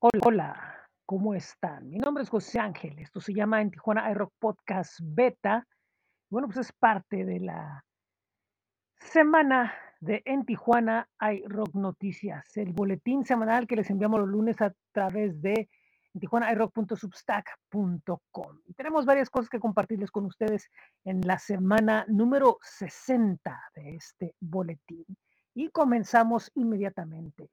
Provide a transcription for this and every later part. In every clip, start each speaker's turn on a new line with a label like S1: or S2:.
S1: Hola, ¿cómo están? Mi nombre es José Ángel, esto se llama en Tijuana iRock Podcast Beta. Bueno, pues es parte de la semana de En Tijuana iRock Noticias, el boletín semanal que les enviamos los lunes a través de tijuanairock.substack.com. Tenemos varias cosas que compartirles con ustedes en la semana número 60 de este boletín. Y comenzamos inmediatamente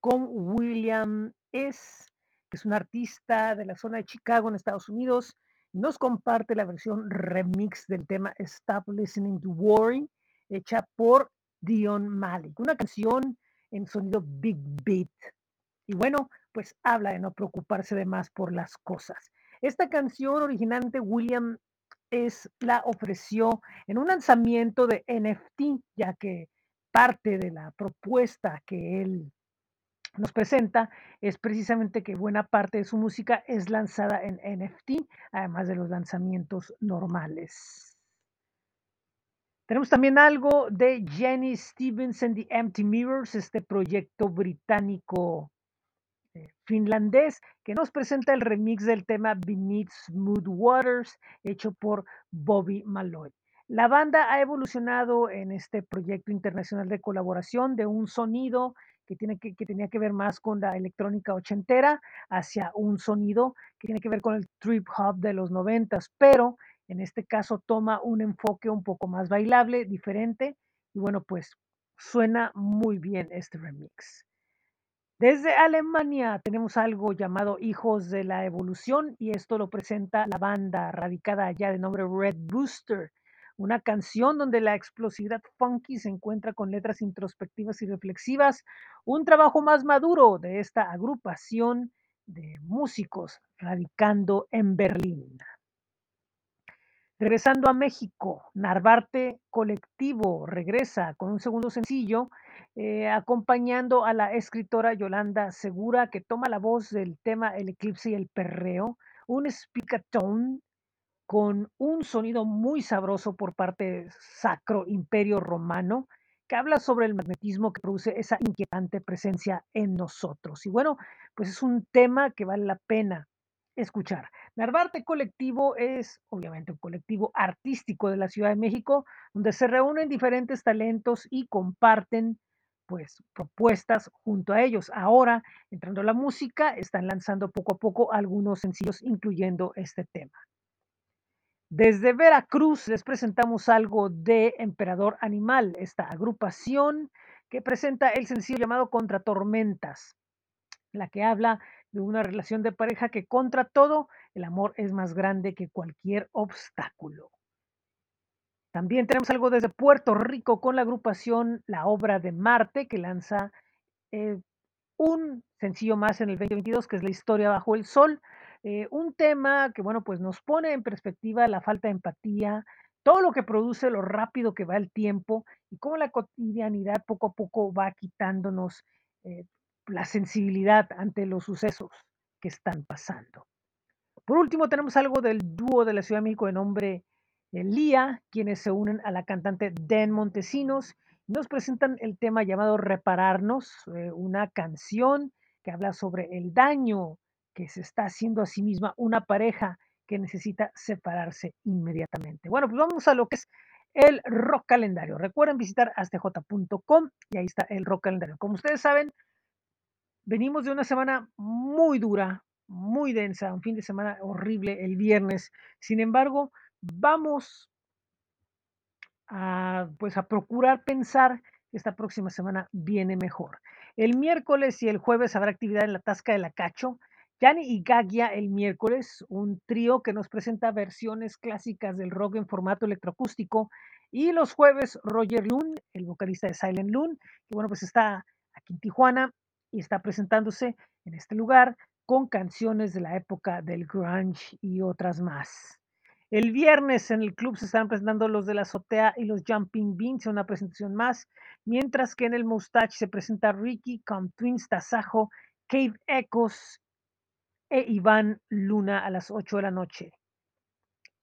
S1: con William S., que es un artista de la zona de Chicago en Estados Unidos. Nos comparte la versión remix del tema Stop Listening to Worry, hecha por Dion Malik, una canción en sonido Big Beat. Y bueno, pues habla de no preocuparse de más por las cosas. Esta canción originalmente William es la ofreció en un lanzamiento de NFT, ya que parte de la propuesta que él nos presenta es precisamente que buena parte de su música es lanzada en NFT, además de los lanzamientos normales. Tenemos también algo de Jenny Stevens and the Empty Mirrors, este proyecto británico eh, finlandés que nos presenta el remix del tema Beneath Smooth Waters, hecho por Bobby Malloy. La banda ha evolucionado en este proyecto internacional de colaboración de un sonido que, tenía que ver más con la electrónica ochentera hacia un sonido que tiene que ver con el trip hop de los noventas, pero en este caso toma un enfoque un poco más bailable, diferente, y bueno, pues suena muy bien este remix. Desde Alemania tenemos algo llamado Hijos de la Evolución y esto lo presenta la banda radicada allá de nombre Red Booster, una canción donde la explosividad funky se encuentra con letras introspectivas y reflexivas, un trabajo más maduro de esta agrupación de músicos radicando en Berlín. Regresando a México, Narvarte Colectivo regresa con un segundo sencillo, eh, acompañando a la escritora Yolanda Segura, que toma la voz del tema El eclipse y el perreo, un speakatone con un sonido muy sabroso por parte de Sacro Imperio Romano, que habla sobre el magnetismo que produce esa inquietante presencia en nosotros. Y bueno, pues es un tema que vale la pena escuchar. Narvarte Colectivo es obviamente un colectivo artístico de la Ciudad de México, donde se reúnen diferentes talentos y comparten pues propuestas junto a ellos. Ahora, entrando a la música, están lanzando poco a poco algunos sencillos incluyendo este tema. Desde Veracruz les presentamos algo de Emperador Animal, esta agrupación que presenta el sencillo llamado Contra Tormentas, la que habla de una relación de pareja que contra todo el amor es más grande que cualquier obstáculo. También tenemos algo desde Puerto Rico con la agrupación La Obra de Marte que lanza eh, un sencillo más en el 2022 que es La Historia Bajo el Sol. Eh, un tema que, bueno, pues nos pone en perspectiva la falta de empatía, todo lo que produce, lo rápido que va el tiempo y cómo la cotidianidad poco a poco va quitándonos eh, la sensibilidad ante los sucesos que están pasando. Por último, tenemos algo del dúo de la Ciudad de México de nombre eh, Lía, quienes se unen a la cantante Den Montesinos nos presentan el tema llamado Repararnos, una canción que habla sobre el daño que se está haciendo a sí misma una pareja que necesita separarse inmediatamente. Bueno, pues vamos a lo que es el rock calendario. Recuerden visitar astj.com y ahí está el rock calendario. Como ustedes saben, venimos de una semana muy dura, muy densa, un fin de semana horrible el viernes. Sin embargo, vamos a, pues a procurar pensar que esta próxima semana viene mejor. El miércoles y el jueves habrá actividad en la Tasca de la Cacho. Yani y Gagia el miércoles, un trío que nos presenta versiones clásicas del rock en formato electroacústico. Y los jueves, Roger Loon, el vocalista de Silent Loon, que bueno, pues está aquí en Tijuana y está presentándose en este lugar con canciones de la época del grunge y otras más. El viernes en el club se están presentando los de la azotea y los Jumping Beans, una presentación más, mientras que en el Mustache se presenta Ricky con Twins Tasajo, Cave Echoes e Iván Luna a las 8 de la noche.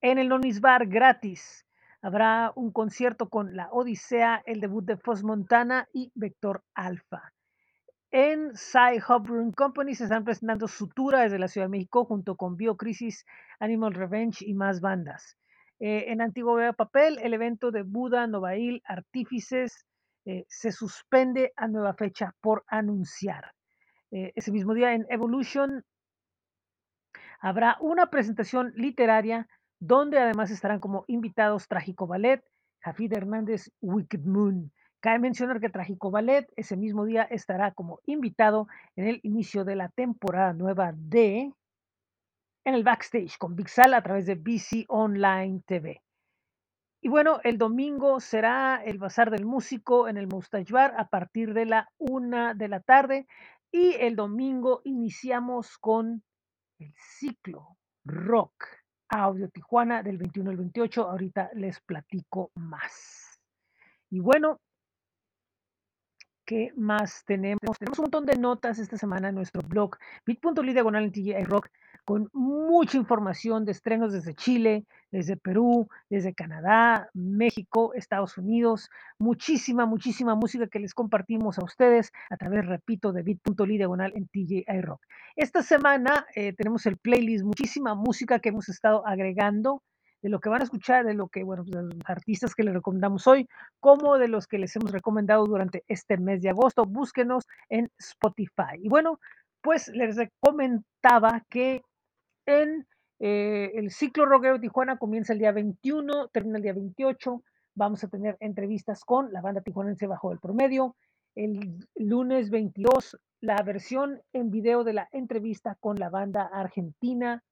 S1: En el Nonis Bar gratis habrá un concierto con La Odisea, el debut de Foz Montana y Vector Alfa. en Sci Hub Brewing Company se están presentando Sutura desde la Ciudad de México junto con Biocrisis, Animal Revenge y más bandas. Eh, en Antiguo Vea Papel, el evento de Buda, Novail, Artífices eh, se suspende a nueva fecha por anunciar. Eh, ese mismo día en Evolution habrá una presentación literaria donde además estarán como invitados Trágico Ballet, Jafid Hernández, Wicked Moon. Cabe mencionar que Trágico Ballet ese mismo día estará como invitado en el inicio de la temporada nueva de en el backstage con Big Sal a través de BC Online TV. Y bueno, el domingo será el Bazar del Músico en el Mustache Bar a partir de la una de la tarde. Y el domingo iniciamos con el ciclo rock audio Tijuana del 21 al 28. Ahorita les platico más. Y bueno, ¿qué más tenemos? Tenemos un montón de notas esta semana en nuestro blog bit.ly diagonal en Rock con mucha información de estrenos desde Chile, desde Perú, desde Canadá, México, Estados Unidos, muchísima, muchísima música que les compartimos a ustedes a través, repito, de bit.ly diagonal en TJI Rock. Esta semana eh, tenemos el playlist, muchísima música que hemos estado agregando de lo que van a escuchar, de lo que, bueno, de los artistas que les recomendamos hoy, como de los que les hemos recomendado durante este mes de agosto. Búsquenos en Spotify. Y bueno, pues les comentaba que en eh, el ciclo Rockero Tijuana comienza el día 21, termina el día 28. Vamos a tener entrevistas con la banda tijuanense bajo el promedio. El lunes 22, la versión en video de la entrevista con la banda argentina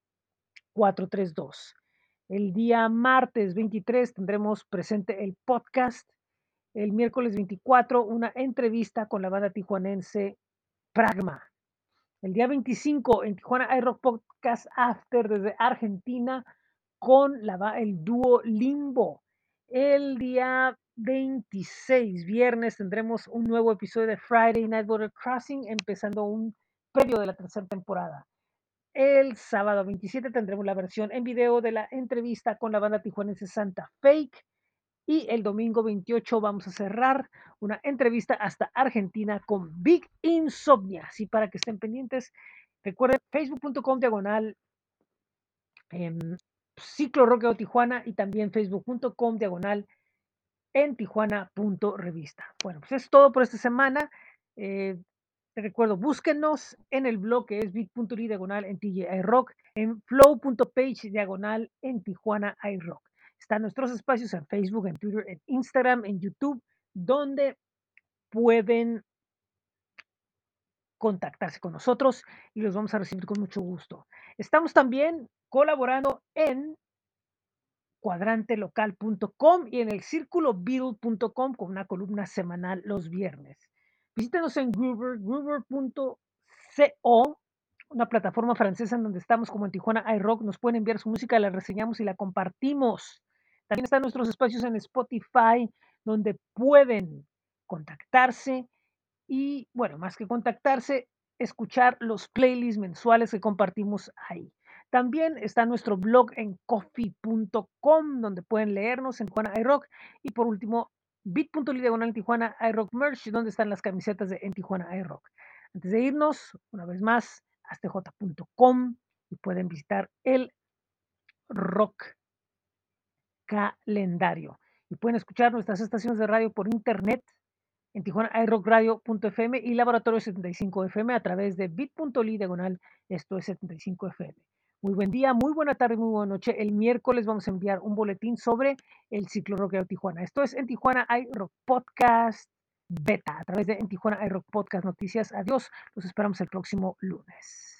S1: 432. El día martes 23 tendremos presente el podcast. El miércoles 24, una entrevista con la banda tijuanense Pragma. El día 25 en Tijuana iRock Podcast After desde Argentina con la, el dúo Limbo. El día 26, viernes, tendremos un nuevo episodio de Friday Night Border Crossing, empezando un previo de la tercera temporada. El sábado 27 tendremos la versión en video de la entrevista con la banda tijuanense Santa Fake. Y el domingo 28 vamos a cerrar una entrevista hasta Argentina con Big Insomnia. Así para que estén pendientes. Recuerden facebook.com diagonal en ciclo rockeo Tijuana y también facebook.com diagonal en tijuana.revista. Bueno, pues es todo por esta semana. Eh, recuerdo, búsquenos en el blog que es big.ly diagonal en TJ Rock, en flow.page diagonal en Tijuana iRock. Están nuestros espacios en Facebook, en Twitter, en Instagram, en YouTube, donde pueden contactarse con nosotros y los vamos a recibir con mucho gusto. Estamos también colaborando en cuadrantelocal.com y en el círculobill.com con una columna semanal los viernes. Visítenos en Groover, groover.co una plataforma francesa en donde estamos como en Tijuana iRock. Nos pueden enviar su música, la reseñamos y la compartimos. También están nuestros espacios en Spotify donde pueden contactarse y, bueno, más que contactarse, escuchar los playlists mensuales que compartimos ahí. También está nuestro blog en coffee.com donde pueden leernos en Tijuana iRock y por último bit.ly diagonal en Tijuana iRock Merch donde están las camisetas de en Tijuana iRock. Antes de irnos, una vez más, astj.com y pueden visitar el rock calendario. Y pueden escuchar nuestras estaciones de radio por internet en Tijuana iRockRadio.fm y Laboratorio 75FM a través de bit.ly diagonal, esto es 75FM. Muy buen día, muy buena tarde, muy buena noche. El miércoles vamos a enviar un boletín sobre el ciclo rockero Tijuana. Esto es en Tijuana iRock Podcast Beta a través de en Tijuana iRock Podcast Noticias. Adiós, los esperamos el próximo lunes.